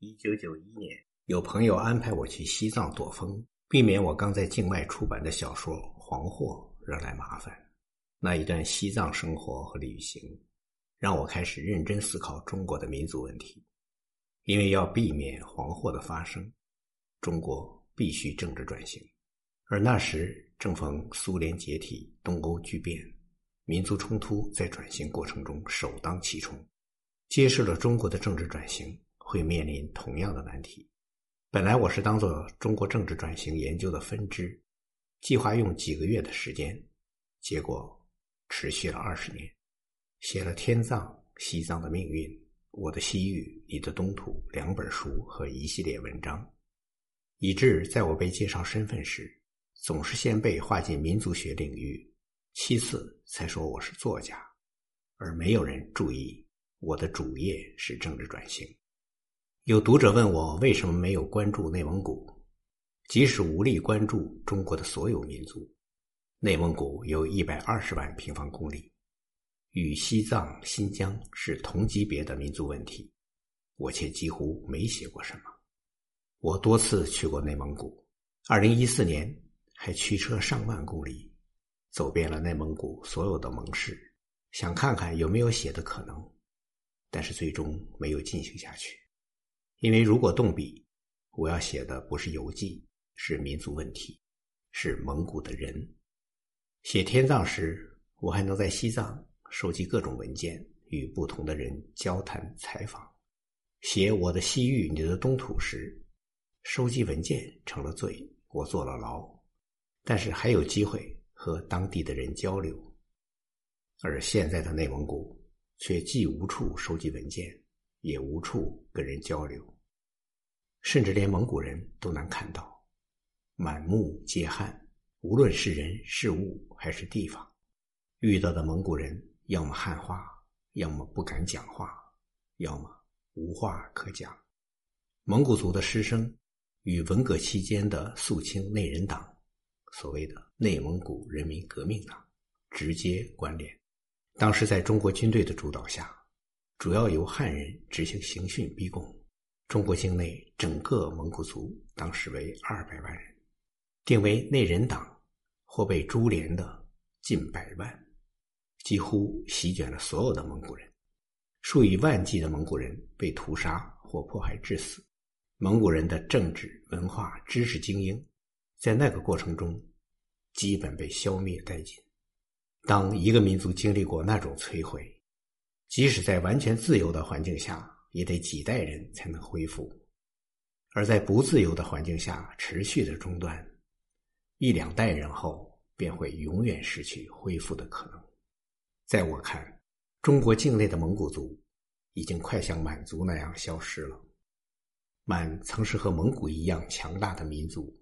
一九九一年，有朋友安排我去西藏躲风，避免我刚在境外出版的小说黄祸惹来麻烦。那一段西藏生活和旅行，让我开始认真思考中国的民族问题。因为要避免黄祸的发生，中国必须政治转型。而那时正逢苏联解体、东欧剧变，民族冲突在转型过程中首当其冲，揭示了中国的政治转型。会面临同样的难题。本来我是当做中国政治转型研究的分支，计划用几个月的时间，结果持续了二十年，写了《天葬西藏的命运》《我的西域你的东土》两本书和一系列文章，以致在我被介绍身份时，总是先被划进民族学领域，其次才说我是作家，而没有人注意我的主业是政治转型。有读者问我为什么没有关注内蒙古，即使无力关注中国的所有民族，内蒙古有一百二十万平方公里，与西藏、新疆是同级别的民族问题，我却几乎没写过什么。我多次去过内蒙古，二零一四年还驱车上万公里，走遍了内蒙古所有的盟市，想看看有没有写的可能，但是最终没有进行下去。因为如果动笔，我要写的不是游记，是民族问题，是蒙古的人。写天葬时，我还能在西藏收集各种文件，与不同的人交谈采访。写我的西域，你的东土时，收集文件成了罪，我坐了牢，但是还有机会和当地的人交流。而现在的内蒙古，却既无处收集文件。也无处跟人交流，甚至连蒙古人都难看到，满目皆汉。无论是人是物还是地方，遇到的蒙古人要么汉化，要么不敢讲话，要么无话可讲。蒙古族的师生与文革期间的肃清内人党，所谓的内蒙古人民革命党，直接关联。当时在中国军队的主导下。主要由汉人执行刑讯逼供，中国境内整个蒙古族当时为二百万人，定为内人党或被株连的近百万，几乎席卷了所有的蒙古人，数以万计的蒙古人被屠杀或迫害致死，蒙古人的政治、文化、知识精英，在那个过程中基本被消灭殆尽。当一个民族经历过那种摧毁，即使在完全自由的环境下，也得几代人才能恢复；而在不自由的环境下持续的中断，一两代人后便会永远失去恢复的可能。在我看，中国境内的蒙古族已经快像满族那样消失了。满曾是和蒙古一样强大的民族，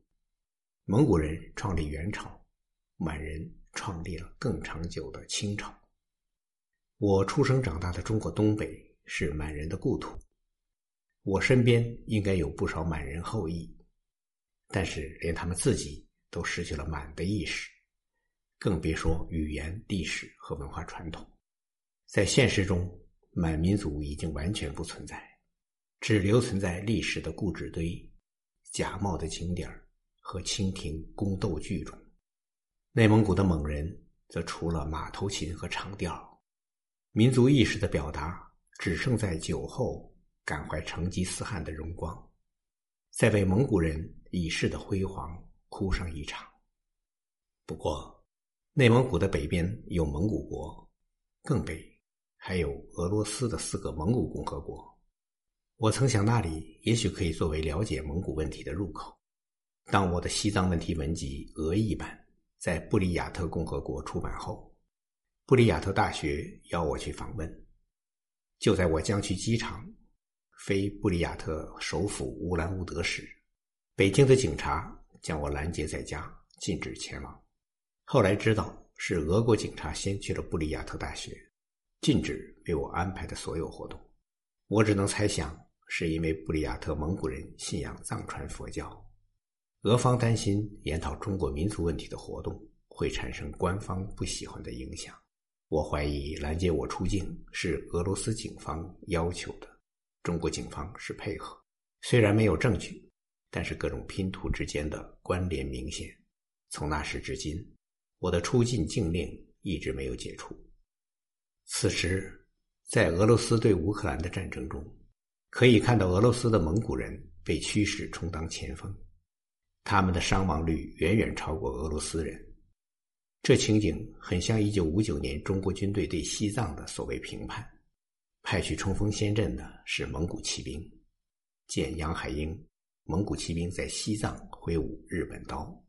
蒙古人创立元朝，满人创立了更长久的清朝。我出生长大的中国东北是满人的故土，我身边应该有不少满人后裔，但是连他们自己都失去了满的意识，更别说语言、历史和文化传统。在现实中，满民族已经完全不存在，只留存在历史的故纸堆、假冒的景点和清廷宫斗剧中。内蒙古的蒙人则除了马头琴和长调。民族意识的表达只剩在酒后感怀成吉思汗的荣光，在为蒙古人已逝的辉煌哭上一场。不过，内蒙古的北边有蒙古国，更北还有俄罗斯的四个蒙古共和国。我曾想，那里也许可以作为了解蒙古问题的入口。当我的西藏问题文集俄译版在布里亚特共和国出版后。布里亚特大学邀我去访问，就在我将去机场飞布里亚特首府乌兰乌德时，北京的警察将我拦截在家，禁止前往。后来知道是俄国警察先去了布里亚特大学，禁止为我安排的所有活动。我只能猜想，是因为布里亚特蒙古人信仰藏传佛教，俄方担心研讨中国民族问题的活动会产生官方不喜欢的影响。我怀疑拦截我出境是俄罗斯警方要求的，中国警方是配合。虽然没有证据，但是各种拼图之间的关联明显。从那时至今，我的出境禁令一直没有解除。此时，在俄罗斯对乌克兰的战争中，可以看到俄罗斯的蒙古人被驱使充当前锋，他们的伤亡率远远超过俄罗斯人。这情景很像一九五九年中国军队对西藏的所谓评判：派去冲锋陷阵的是蒙古骑兵。见杨海英，蒙古骑兵在西藏挥舞日本刀。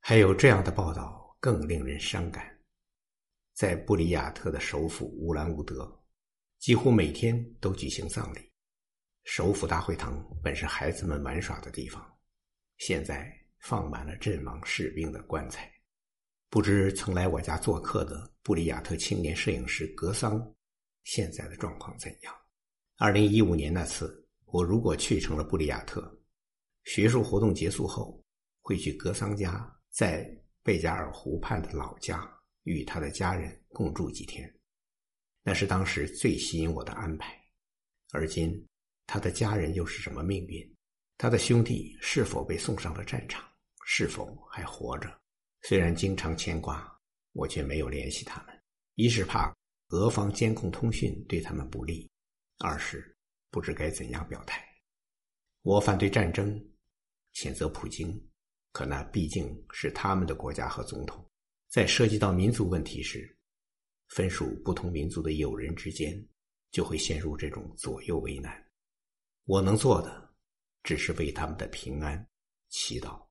还有这样的报道更令人伤感。在布里亚特的首府乌兰乌德，几乎每天都举行葬礼。首府大会堂本是孩子们玩耍的地方，现在放满了阵亡士兵的棺材。不知曾来我家做客的布里亚特青年摄影师格桑，现在的状况怎样？二零一五年那次，我如果去成了布里亚特，学术活动结束后，会去格桑家，在贝加尔湖畔的老家。与他的家人共住几天，那是当时最吸引我的安排。而今，他的家人又是什么命运？他的兄弟是否被送上了战场？是否还活着？虽然经常牵挂，我却没有联系他们。一是怕俄方监控通讯对他们不利；二是不知该怎样表态。我反对战争，谴责普京，可那毕竟是他们的国家和总统。在涉及到民族问题时，分属不同民族的友人之间，就会陷入这种左右为难。我能做的，只是为他们的平安祈祷。